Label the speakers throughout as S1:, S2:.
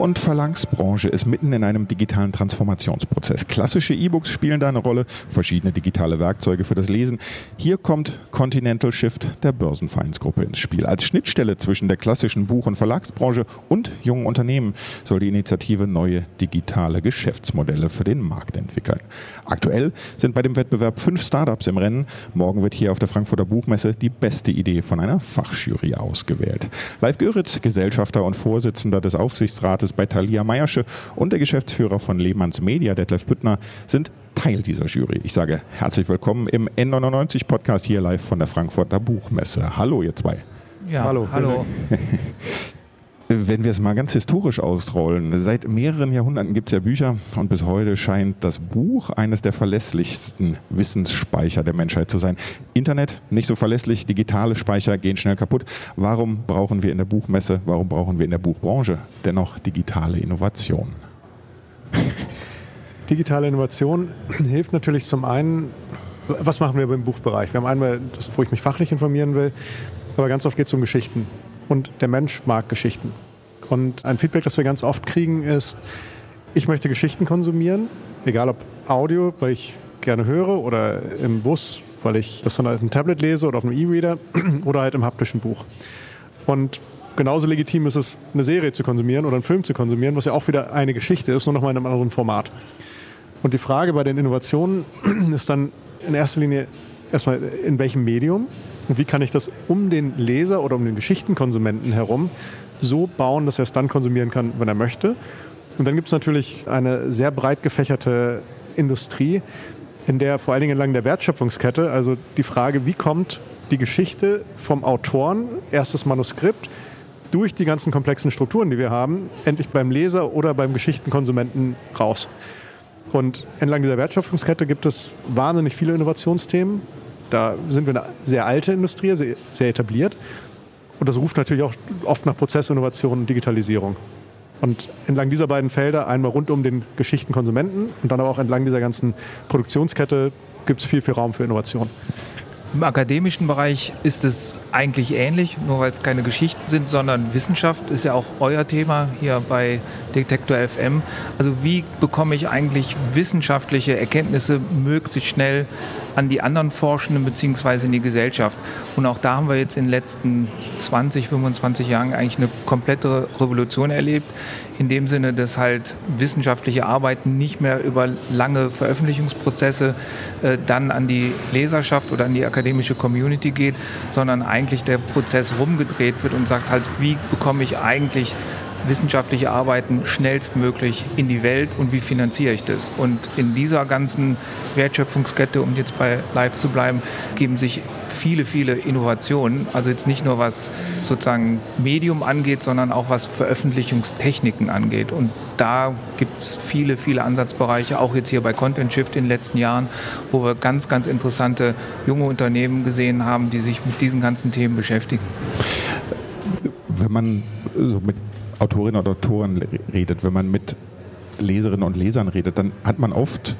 S1: Und Verlagsbranche ist mitten in einem digitalen Transformationsprozess. Klassische E-Books spielen da eine Rolle, verschiedene digitale Werkzeuge für das Lesen. Hier kommt Continental Shift der Börsenvereinsgruppe ins Spiel. Als Schnittstelle zwischen der klassischen Buch- und Verlagsbranche und jungen Unternehmen soll die Initiative neue digitale Geschäftsmodelle für den Markt entwickeln. Aktuell sind bei dem Wettbewerb fünf Startups im Rennen. Morgen wird hier auf der Frankfurter Buchmesse die beste Idee von einer Fachjury ausgewählt. Live Göritz, Gesellschafter und Vorsitzender des Aufsichtsrates Aufsichtsrates bei Thalia Meiersche und der Geschäftsführer von Lehmanns Media, Detlef Büttner, sind Teil dieser Jury. Ich sage herzlich willkommen im N99 Podcast hier live von der Frankfurter Buchmesse. Hallo, ihr zwei.
S2: Ja, hallo. hallo.
S1: Wenn wir es mal ganz historisch ausrollen, seit mehreren Jahrhunderten gibt es ja Bücher und bis heute scheint das Buch eines der verlässlichsten Wissensspeicher der Menschheit zu sein. Internet nicht so verlässlich, digitale Speicher gehen schnell kaputt. Warum brauchen wir in der Buchmesse, warum brauchen wir in der Buchbranche dennoch digitale Innovation?
S3: Digitale Innovation hilft natürlich zum einen, was machen wir im Buchbereich? Wir haben einmal das, wo ich mich fachlich informieren will, aber ganz oft geht es um Geschichten und der Mensch mag Geschichten. Und ein Feedback, das wir ganz oft kriegen, ist, ich möchte Geschichten konsumieren, egal ob Audio, weil ich gerne höre, oder im Bus, weil ich das dann auf einem Tablet lese oder auf einem E-Reader oder halt im haptischen Buch. Und genauso legitim ist es, eine Serie zu konsumieren oder einen Film zu konsumieren, was ja auch wieder eine Geschichte ist, nur noch mal in einem anderen Format. Und die Frage bei den Innovationen ist dann in erster Linie erstmal, in welchem Medium und wie kann ich das um den Leser oder um den Geschichtenkonsumenten herum so bauen, dass er es dann konsumieren kann, wenn er möchte. Und dann gibt es natürlich eine sehr breit gefächerte Industrie, in der vor allen Dingen entlang der Wertschöpfungskette, also die Frage, wie kommt die Geschichte vom Autoren, erstes Manuskript, durch die ganzen komplexen Strukturen, die wir haben, endlich beim Leser oder beim Geschichtenkonsumenten raus. Und entlang dieser Wertschöpfungskette gibt es wahnsinnig viele Innovationsthemen. Da sind wir eine sehr alte Industrie, sehr, sehr etabliert. Und das ruft natürlich auch oft nach Prozessinnovation und Digitalisierung. Und entlang dieser beiden Felder, einmal rund um den Geschichtenkonsumenten und dann aber auch entlang dieser ganzen Produktionskette, gibt es viel, viel Raum für Innovation.
S2: Im akademischen Bereich ist es eigentlich ähnlich, nur weil es keine Geschichten sind, sondern Wissenschaft ist ja auch euer Thema hier bei Detektor FM. Also wie bekomme ich eigentlich wissenschaftliche Erkenntnisse möglichst schnell an die anderen Forschenden bzw. in die Gesellschaft. Und auch da haben wir jetzt in den letzten 20, 25 Jahren eigentlich eine komplette Revolution erlebt. In dem Sinne, dass halt wissenschaftliche Arbeiten nicht mehr über lange Veröffentlichungsprozesse äh, dann an die Leserschaft oder an die akademische Community geht, sondern eigentlich der Prozess rumgedreht wird und sagt halt, wie bekomme ich eigentlich wissenschaftliche Arbeiten schnellstmöglich in die Welt und wie finanziere ich das? Und in dieser ganzen Wertschöpfungskette, um jetzt bei Live zu bleiben, geben sich viele, viele Innovationen. Also jetzt nicht nur was sozusagen Medium angeht, sondern auch was Veröffentlichungstechniken angeht. Und da gibt es viele, viele Ansatzbereiche, auch jetzt hier bei Content Shift in den letzten Jahren, wo wir ganz, ganz interessante junge Unternehmen gesehen haben, die sich mit diesen ganzen Themen beschäftigen.
S1: Wenn man so mit Autorinnen und Autoren redet, wenn man mit Leserinnen und Lesern redet, dann hat man oft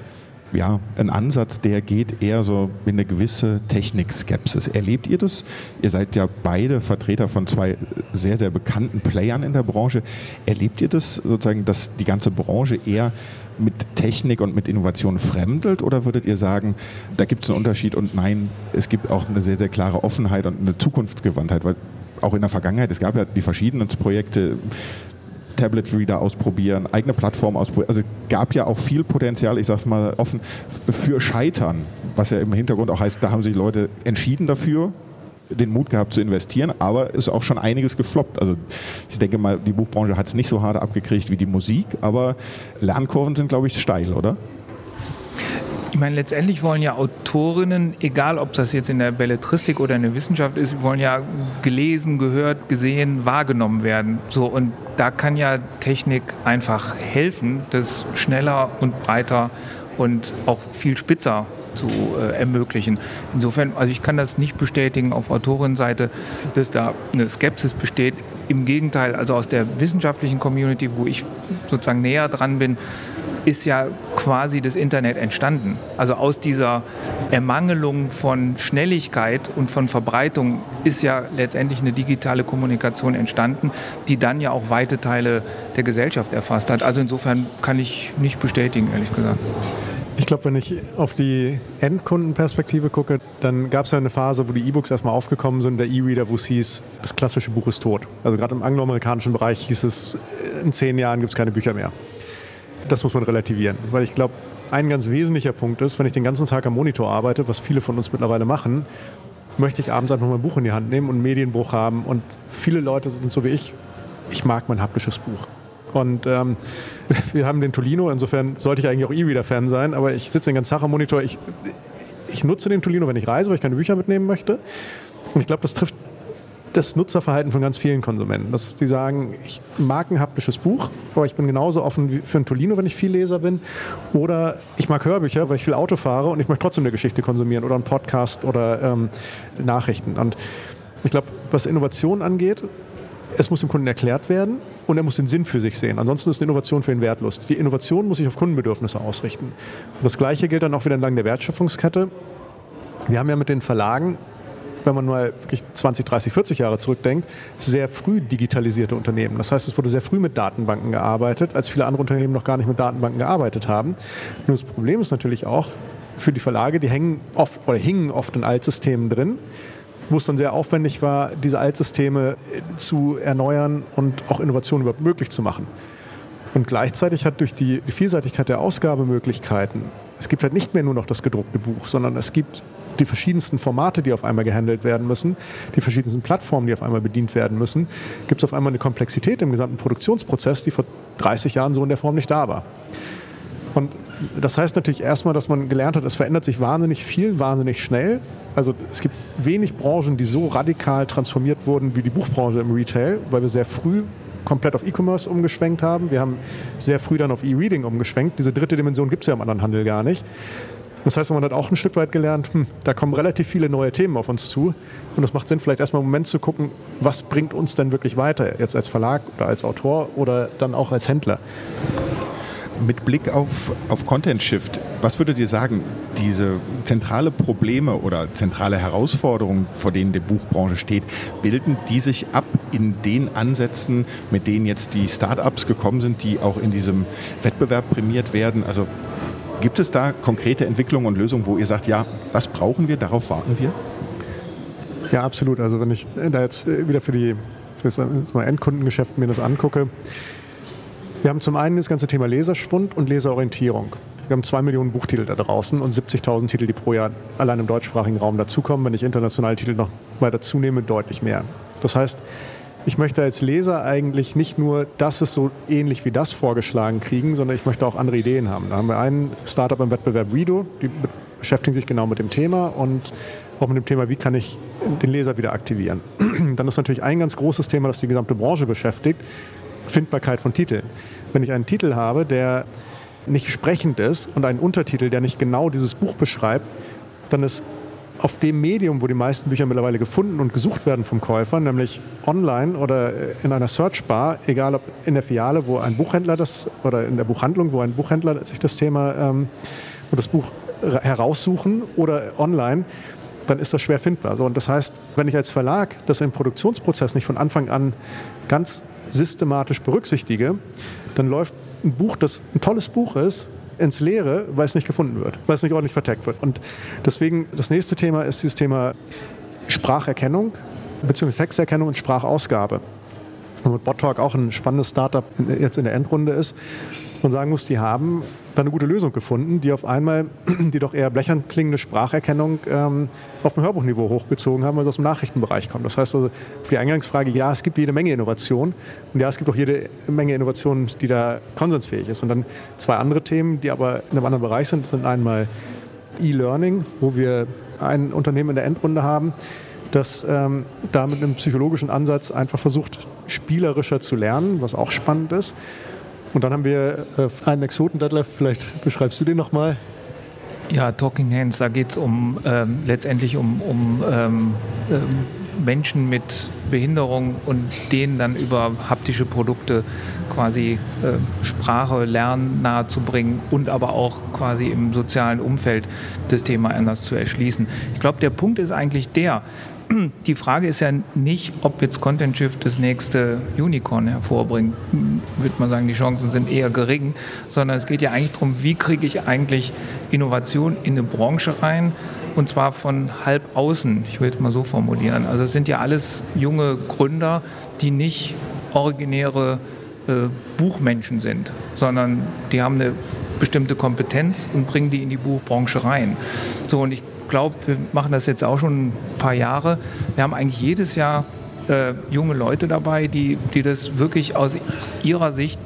S1: ja, einen Ansatz, der geht eher so in eine gewisse Technikskepsis. Erlebt ihr das? Ihr seid ja beide Vertreter von zwei sehr, sehr bekannten Playern in der Branche. Erlebt ihr das sozusagen, dass die ganze Branche eher mit Technik und mit Innovation fremdelt oder würdet ihr sagen, da gibt es einen Unterschied und nein, es gibt auch eine sehr, sehr klare Offenheit und eine Zukunftsgewandtheit? Weil auch in der Vergangenheit, es gab ja die verschiedenen Projekte, Tablet-Reader ausprobieren, eigene Plattform ausprobieren. Also es gab ja auch viel Potenzial, ich sag's mal offen, für Scheitern, was ja im Hintergrund auch heißt, da haben sich Leute entschieden dafür, den Mut gehabt zu investieren, aber ist auch schon einiges gefloppt. Also ich denke mal, die Buchbranche hat es nicht so hart abgekriegt wie die Musik, aber Lernkurven sind, glaube ich, steil, oder?
S2: Ich meine, letztendlich wollen ja Autorinnen, egal ob das jetzt in der Belletristik oder in der Wissenschaft ist, wollen ja gelesen, gehört, gesehen, wahrgenommen werden. So, und da kann ja Technik einfach helfen, das schneller und breiter und auch viel spitzer zu äh, ermöglichen. Insofern, also ich kann das nicht bestätigen auf Autorinnenseite, dass da eine Skepsis besteht. Im Gegenteil, also aus der wissenschaftlichen Community, wo ich sozusagen näher dran bin, ist ja quasi das Internet entstanden. Also aus dieser Ermangelung von Schnelligkeit und von Verbreitung ist ja letztendlich eine digitale Kommunikation entstanden, die dann ja auch weite Teile der Gesellschaft erfasst hat. Also insofern kann ich nicht bestätigen, ehrlich gesagt.
S3: Ich glaube, wenn ich auf die Endkundenperspektive gucke, dann gab es ja eine Phase, wo die E-Books erstmal aufgekommen sind, der E-Reader, wo es hieß, das klassische Buch ist tot. Also gerade im angloamerikanischen Bereich hieß es, in zehn Jahren gibt es keine Bücher mehr das muss man relativieren. Weil ich glaube, ein ganz wesentlicher Punkt ist, wenn ich den ganzen Tag am Monitor arbeite, was viele von uns mittlerweile machen, möchte ich abends einfach mal ein Buch in die Hand nehmen und einen Medienbruch haben. Und viele Leute sind so wie ich, ich mag mein haptisches Buch. Und ähm, wir haben den Tolino, insofern sollte ich eigentlich auch E-Reader-Fan sein, aber ich sitze den ganzen Tag am Monitor. Ich, ich nutze den Tolino, wenn ich reise, weil ich keine Bücher mitnehmen möchte. Und ich glaube, das trifft das Nutzerverhalten von ganz vielen Konsumenten. Dass die sagen, ich mag ein haptisches Buch, aber ich bin genauso offen für ein Tolino, wenn ich viel Leser bin. Oder ich mag Hörbücher, weil ich viel Auto fahre und ich möchte trotzdem eine Geschichte konsumieren oder einen Podcast oder ähm, Nachrichten. Und ich glaube, was Innovation angeht, es muss dem Kunden erklärt werden und er muss den Sinn für sich sehen. Ansonsten ist eine Innovation für ihn wertlos. Die Innovation muss sich auf Kundenbedürfnisse ausrichten. Und das Gleiche gilt dann auch wieder entlang der Wertschöpfungskette. Wir haben ja mit den Verlagen wenn man mal wirklich 20, 30, 40 Jahre zurückdenkt, sehr früh digitalisierte Unternehmen. Das heißt, es wurde sehr früh mit Datenbanken gearbeitet, als viele andere Unternehmen noch gar nicht mit Datenbanken gearbeitet haben. Nur das Problem ist natürlich auch für die Verlage, die hängen oft oder hingen oft in Altsystemen drin wo es dann sehr aufwendig war, diese Altsysteme zu erneuern und auch Innovationen überhaupt möglich zu machen. Und gleichzeitig hat durch die Vielseitigkeit der Ausgabemöglichkeiten, es gibt halt nicht mehr nur noch das gedruckte Buch, sondern es gibt die verschiedensten Formate, die auf einmal gehandelt werden müssen, die verschiedensten Plattformen, die auf einmal bedient werden müssen, gibt es auf einmal eine Komplexität im gesamten Produktionsprozess, die vor 30 Jahren so in der Form nicht da war. Und das heißt natürlich erstmal, dass man gelernt hat, es verändert sich wahnsinnig viel, wahnsinnig schnell. Also es gibt wenig Branchen, die so radikal transformiert wurden wie die Buchbranche im Retail, weil wir sehr früh komplett auf E-Commerce umgeschwenkt haben. Wir haben sehr früh dann auf E-Reading umgeschwenkt. Diese dritte Dimension gibt es ja im anderen Handel gar nicht. Das heißt, man hat auch ein Stück weit gelernt, hm, da kommen relativ viele neue Themen auf uns zu. Und es macht Sinn, vielleicht erstmal einen Moment zu gucken, was bringt uns denn wirklich weiter, jetzt als Verlag oder als Autor oder dann auch als Händler.
S1: Mit Blick auf, auf Content Shift, was würdet ihr sagen, diese zentrale Probleme oder zentrale Herausforderungen, vor denen die Buchbranche steht, bilden die sich ab in den Ansätzen, mit denen jetzt die Startups gekommen sind, die auch in diesem Wettbewerb prämiert werden? Also Gibt es da konkrete Entwicklungen und Lösungen, wo ihr sagt, ja, das brauchen wir, darauf warten wir?
S3: Ja, absolut. Also wenn ich da jetzt wieder für, die, für das Endkundengeschäft mir das angucke, wir haben zum einen das ganze Thema Leserschwund und Leserorientierung. Wir haben zwei Millionen Buchtitel da draußen und 70.000 Titel, die pro Jahr allein im deutschsprachigen Raum dazukommen. Wenn ich internationale Titel noch weiter zunehme, deutlich mehr. Das heißt, ich möchte als Leser eigentlich nicht nur das ist so ähnlich wie das vorgeschlagen kriegen, sondern ich möchte auch andere Ideen haben. Da haben wir einen Startup im Wettbewerb Redo, die beschäftigen sich genau mit dem Thema und auch mit dem Thema, wie kann ich den Leser wieder aktivieren. Dann ist natürlich ein ganz großes Thema, das die gesamte Branche beschäftigt, Findbarkeit von Titeln. Wenn ich einen Titel habe, der nicht sprechend ist und einen Untertitel, der nicht genau dieses Buch beschreibt, dann ist auf dem Medium, wo die meisten Bücher mittlerweile gefunden und gesucht werden vom Käufer, nämlich online oder in einer Searchbar, egal ob in der Filiale, wo ein Buchhändler das oder in der Buchhandlung, wo ein Buchhändler sich das Thema ähm, und das Buch heraussuchen oder online, dann ist das schwer findbar. So, und das heißt, wenn ich als Verlag das im Produktionsprozess nicht von Anfang an ganz systematisch berücksichtige, dann läuft ein Buch, das ein tolles Buch ist, ins Leere, weil es nicht gefunden wird, weil es nicht ordentlich verteckt wird. Und deswegen, das nächste Thema ist dieses Thema Spracherkennung, beziehungsweise Texterkennung und Sprachausgabe. Und mit BotTalk auch ein spannendes Startup jetzt in der Endrunde ist und sagen muss, die haben da eine gute Lösung gefunden, die auf einmal die doch eher blechern klingende Spracherkennung ähm, auf ein Hörbuchniveau hochgezogen haben, weil sie aus dem Nachrichtenbereich kommt. Das heißt also, für die Eingangsfrage, ja, es gibt jede Menge Innovation und ja, es gibt auch jede Menge Innovation, die da konsensfähig ist. Und dann zwei andere Themen, die aber in einem anderen Bereich sind, sind einmal E-Learning, wo wir ein Unternehmen in der Endrunde haben, das ähm, da mit einem psychologischen Ansatz einfach versucht, spielerischer zu lernen, was auch spannend ist. Und dann haben wir äh, einen Exoten, Detlef, vielleicht beschreibst du den nochmal.
S2: Ja, Talking Hands, da geht es um, ähm, letztendlich um, um ähm, ähm, Menschen mit Behinderung und denen dann über haptische Produkte quasi äh, Sprache, Lernen nahezubringen und aber auch quasi im sozialen Umfeld das Thema anders zu erschließen. Ich glaube, der Punkt ist eigentlich der, die Frage ist ja nicht, ob jetzt Content Shift das nächste Unicorn hervorbringt. Würde man sagen, die Chancen sind eher gering, sondern es geht ja eigentlich darum, wie kriege ich eigentlich Innovation in eine Branche rein, und zwar von halb außen, ich will es mal so formulieren. Also es sind ja alles junge Gründer, die nicht originäre äh, Buchmenschen sind, sondern die haben eine bestimmte Kompetenz und bringen die in die Buchbranche rein. So, und ich glaube, wir machen das jetzt auch schon ein paar Jahre. Wir haben eigentlich jedes Jahr äh, junge Leute dabei, die, die das wirklich aus ihrer Sicht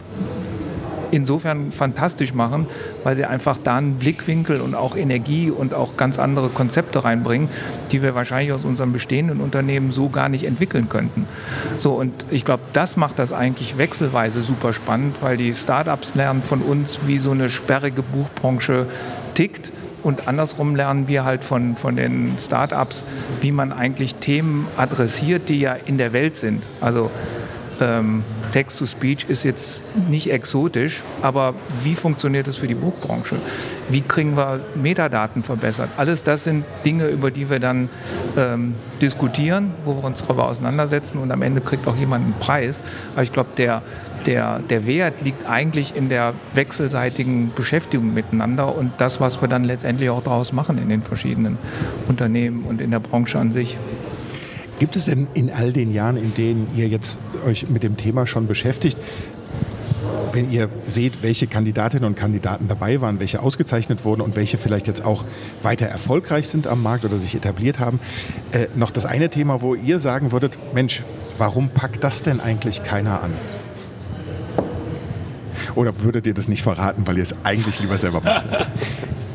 S2: insofern fantastisch machen, weil sie einfach da einen Blickwinkel und auch Energie und auch ganz andere Konzepte reinbringen, die wir wahrscheinlich aus unserem bestehenden Unternehmen so gar nicht entwickeln könnten. So, und ich glaube, das macht das eigentlich wechselweise super spannend, weil die Startups lernen von uns, wie so eine sperrige Buchbranche tickt. Und andersrum lernen wir halt von, von den Startups, wie man eigentlich Themen adressiert, die ja in der Welt sind. Also ähm, Text-to-Speech ist jetzt nicht exotisch, aber wie funktioniert es für die Buchbranche? Wie kriegen wir Metadaten verbessert? Alles das sind Dinge, über die wir dann ähm, diskutieren, wo wir uns darüber auseinandersetzen und am Ende kriegt auch jemand einen Preis. Aber ich glaube, der, der, der Wert liegt eigentlich in der wechselseitigen Beschäftigung miteinander und das, was wir dann letztendlich auch daraus machen in den verschiedenen Unternehmen und in der Branche an sich.
S1: Gibt es denn in all den Jahren, in denen ihr jetzt euch mit dem Thema schon beschäftigt, wenn ihr seht, welche Kandidatinnen und Kandidaten dabei waren, welche ausgezeichnet wurden und welche vielleicht jetzt auch weiter erfolgreich sind am Markt oder sich etabliert haben, äh, noch das eine Thema, wo ihr sagen würdet, Mensch, warum packt das denn eigentlich keiner an? Oder würdet ihr das nicht verraten, weil ihr es eigentlich lieber selber macht?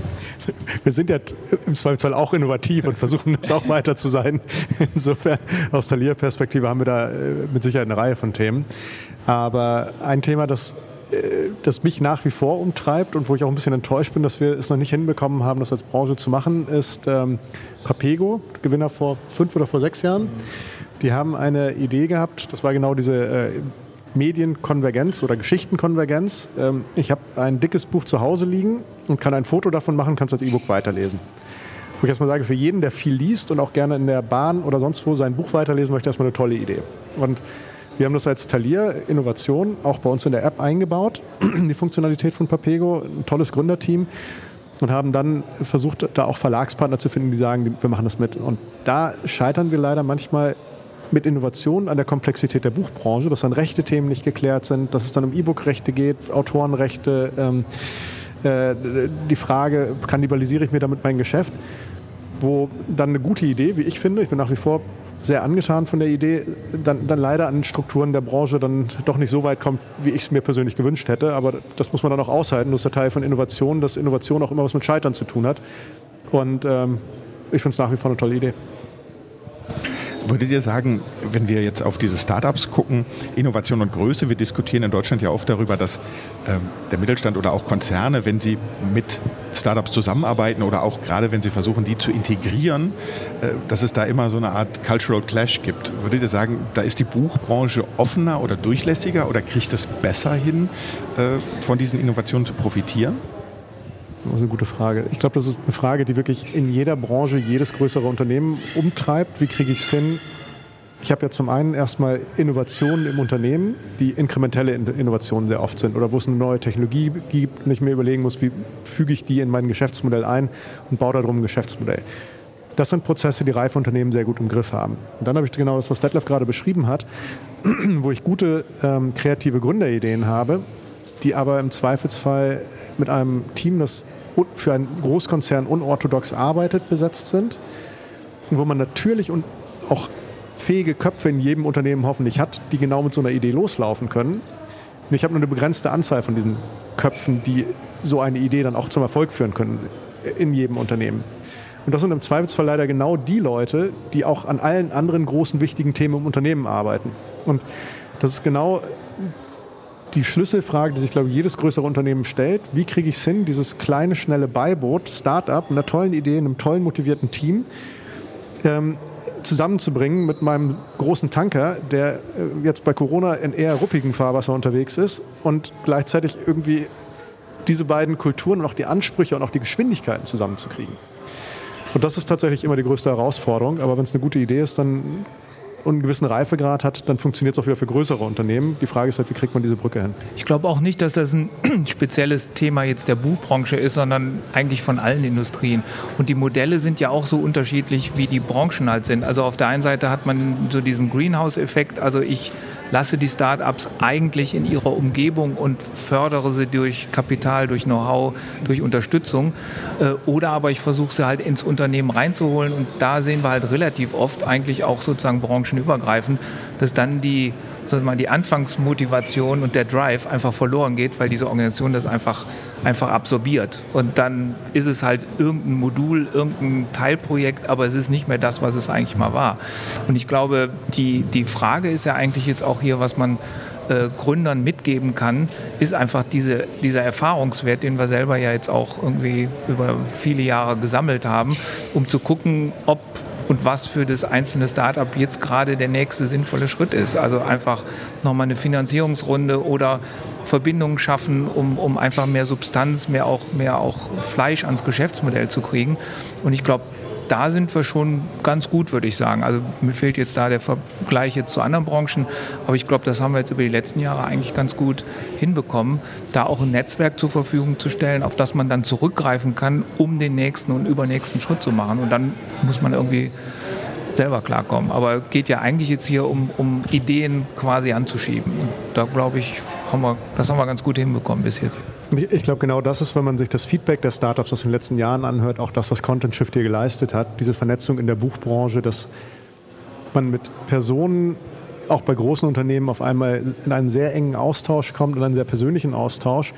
S3: wir sind ja im Zweifelsfall auch innovativ und versuchen das auch weiter zu sein. Insofern aus der Lear-Perspektive haben wir da äh, mit Sicherheit eine Reihe von Themen. Aber ein Thema, das äh, das mich nach wie vor umtreibt und wo ich auch ein bisschen enttäuscht bin, dass wir es noch nicht hinbekommen haben, das als Branche zu machen, ist ähm, Papego, Gewinner vor fünf oder vor sechs Jahren. Die haben eine Idee gehabt, das war genau diese äh, Medienkonvergenz oder Geschichtenkonvergenz. Ähm, ich habe ein dickes Buch zu Hause liegen und kann ein Foto davon machen, kann es als E-Book weiterlesen. Wo ich erstmal sage, für jeden, der viel liest und auch gerne in der Bahn oder sonst wo sein Buch weiterlesen möchte, erstmal eine tolle Idee. Und wir haben das als Talier Innovation auch bei uns in der App eingebaut, die Funktionalität von Papego, ein tolles Gründerteam und haben dann versucht, da auch Verlagspartner zu finden, die sagen, wir machen das mit. Und da scheitern wir leider manchmal mit Innovationen an der Komplexität der Buchbranche, dass dann rechte Themen nicht geklärt sind, dass es dann um E-Book-Rechte geht, Autorenrechte, ähm, äh, die Frage, kannibalisiere ich mir damit mein Geschäft, wo dann eine gute Idee, wie ich finde, ich bin nach wie vor sehr angetan von der Idee, dann, dann leider an Strukturen der Branche dann doch nicht so weit kommt, wie ich es mir persönlich gewünscht hätte. Aber das muss man dann auch aushalten. Das ist der Teil von Innovation, dass Innovation auch immer was mit Scheitern zu tun hat. Und ähm, ich finde es nach wie vor eine tolle Idee.
S1: Würdet ihr sagen, wenn wir jetzt auf diese Startups gucken, Innovation und Größe, wir diskutieren in Deutschland ja oft darüber, dass ähm, der Mittelstand oder auch Konzerne, wenn sie mit Startups zusammenarbeiten oder auch gerade wenn sie versuchen, die zu integrieren, äh, dass es da immer so eine Art Cultural Clash gibt. Würdet ihr sagen, da ist die Buchbranche offener oder durchlässiger oder kriegt es besser hin, äh, von diesen Innovationen zu profitieren?
S3: Das ist eine gute Frage. Ich glaube, das ist eine Frage, die wirklich in jeder Branche jedes größere Unternehmen umtreibt. Wie kriege ich es hin? Ich habe ja zum einen erstmal Innovationen im Unternehmen, die inkrementelle Innovationen sehr oft sind oder wo es eine neue Technologie gibt und ich mir überlegen muss, wie füge ich die in mein Geschäftsmodell ein und baue darum ein Geschäftsmodell. Das sind Prozesse, die reife Unternehmen sehr gut im Griff haben. Und dann habe ich genau das, was Detlef gerade beschrieben hat, wo ich gute ähm, kreative Gründerideen habe, die aber im Zweifelsfall mit einem Team, das für einen Großkonzern unorthodox arbeitet, besetzt sind. Und wo man natürlich und auch fähige Köpfe in jedem Unternehmen hoffentlich hat, die genau mit so einer Idee loslaufen können. Und ich habe nur eine begrenzte Anzahl von diesen Köpfen, die so eine Idee dann auch zum Erfolg führen können in jedem Unternehmen. Und das sind im Zweifelsfall leider genau die Leute, die auch an allen anderen großen wichtigen Themen im Unternehmen arbeiten. Und das ist genau die Schlüsselfrage, die sich, glaube ich, jedes größere Unternehmen stellt. Wie kriege ich es hin, dieses kleine, schnelle Beiboot, Start-up, einer tollen Idee, einem tollen, motivierten Team, ähm, zusammenzubringen mit meinem großen Tanker, der äh, jetzt bei Corona in eher ruppigen Fahrwasser unterwegs ist und gleichzeitig irgendwie diese beiden Kulturen und auch die Ansprüche und auch die Geschwindigkeiten zusammenzukriegen. Und das ist tatsächlich immer die größte Herausforderung. Aber wenn es eine gute Idee ist, dann und einen gewissen Reifegrad hat, dann funktioniert es auch wieder für größere Unternehmen. Die Frage ist halt, wie kriegt man diese Brücke hin?
S2: Ich glaube auch nicht, dass das ein spezielles Thema jetzt der Buchbranche ist, sondern eigentlich von allen Industrien. Und die Modelle sind ja auch so unterschiedlich, wie die Branchen halt sind. Also auf der einen Seite hat man so diesen Greenhouse-Effekt, also ich lasse die Start-ups eigentlich in ihrer Umgebung und fördere sie durch Kapital, durch Know-how, durch Unterstützung. Äh, oder aber ich versuche sie halt ins Unternehmen reinzuholen und da sehen wir halt relativ oft eigentlich auch sozusagen branchenübergreifend, dass dann die sondern die Anfangsmotivation und der Drive einfach verloren geht, weil diese Organisation das einfach, einfach absorbiert. Und dann ist es halt irgendein Modul, irgendein Teilprojekt, aber es ist nicht mehr das, was es eigentlich mal war. Und ich glaube, die, die Frage ist ja eigentlich jetzt auch hier, was man äh, Gründern mitgeben kann, ist einfach diese, dieser Erfahrungswert, den wir selber ja jetzt auch irgendwie über viele Jahre gesammelt haben, um zu gucken, ob und was für das einzelne Startup jetzt gerade der nächste sinnvolle Schritt ist. Also einfach nochmal eine Finanzierungsrunde oder Verbindungen schaffen, um, um einfach mehr Substanz, mehr auch, mehr auch Fleisch ans Geschäftsmodell zu kriegen. Und ich glaube, da sind wir schon ganz gut, würde ich sagen. Also mir fehlt jetzt da der Vergleich jetzt zu anderen Branchen, aber ich glaube, das haben wir jetzt über die letzten Jahre eigentlich ganz gut hinbekommen, da auch ein Netzwerk zur Verfügung zu stellen, auf das man dann zurückgreifen kann, um den nächsten und übernächsten Schritt zu machen. Und dann muss man irgendwie selber klarkommen. Aber geht ja eigentlich jetzt hier um, um Ideen quasi anzuschieben. Und da glaube ich, haben wir, das haben wir ganz gut hinbekommen bis jetzt.
S3: Ich, glaube, genau das ist, wenn man sich das Feedback der Startups aus den letzten Jahren anhört, auch das, was Content Shift hier geleistet hat, diese Vernetzung in der Buchbranche, dass man mit Personen auch bei großen Unternehmen auf einmal in einen sehr engen Austausch kommt, in einen sehr persönlichen Austausch,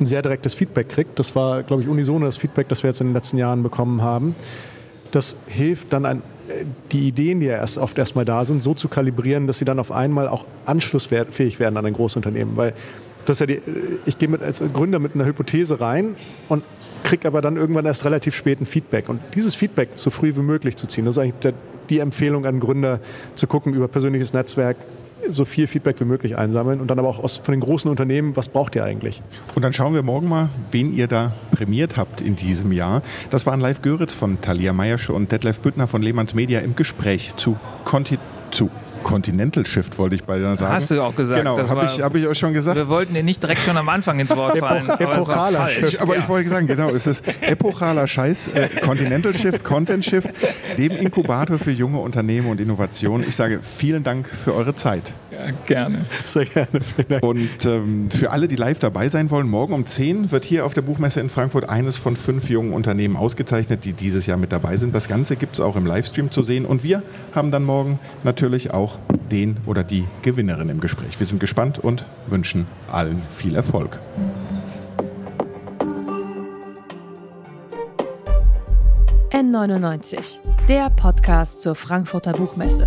S3: ein sehr direktes Feedback kriegt. Das war, glaube ich, unisono das Feedback, das wir jetzt in den letzten Jahren bekommen haben. Das hilft dann ein die Ideen, die ja erst oft erstmal da sind, so zu kalibrieren, dass sie dann auf einmal auch anschlussfähig werden an ein Großunternehmen. Weil das ja die, ich gehe als Gründer mit einer Hypothese rein und kriege aber dann irgendwann erst relativ spät ein Feedback. Und dieses Feedback so früh wie möglich zu ziehen, das ist eigentlich der, die Empfehlung an Gründer, zu gucken über persönliches Netzwerk, so viel Feedback wie möglich einsammeln und dann aber auch aus, von den großen Unternehmen, was braucht ihr eigentlich?
S1: Und dann schauen wir morgen mal, wen ihr da prämiert habt in diesem Jahr. Das waren Live Göritz von Thalia Meiersche und Detlef Büttner von Lehmanns Media im Gespräch zu Conti zu Continental Shift wollte ich beinahe sagen.
S2: Hast du auch gesagt.
S1: Genau, habe ich, hab ich auch schon gesagt.
S2: Wir wollten dir nicht direkt schon am Anfang ins Wort fallen.
S1: Epochaler Shift. Aber ich wollte sagen, genau, es ist epochaler Scheiß, äh, Continental Shift, Content Shift, dem Inkubator für junge Unternehmen und Innovationen. Ich sage vielen Dank für eure Zeit.
S2: Ja, gerne.
S3: Sehr gerne.
S1: Und ähm, für alle, die live dabei sein wollen, morgen um 10 wird hier auf der Buchmesse in Frankfurt eines von fünf jungen Unternehmen ausgezeichnet, die dieses Jahr mit dabei sind. Das Ganze gibt es auch im Livestream zu sehen. Und wir haben dann morgen natürlich auch den oder die Gewinnerin im Gespräch. Wir sind gespannt und wünschen allen viel Erfolg.
S4: N99, der Podcast zur Frankfurter Buchmesse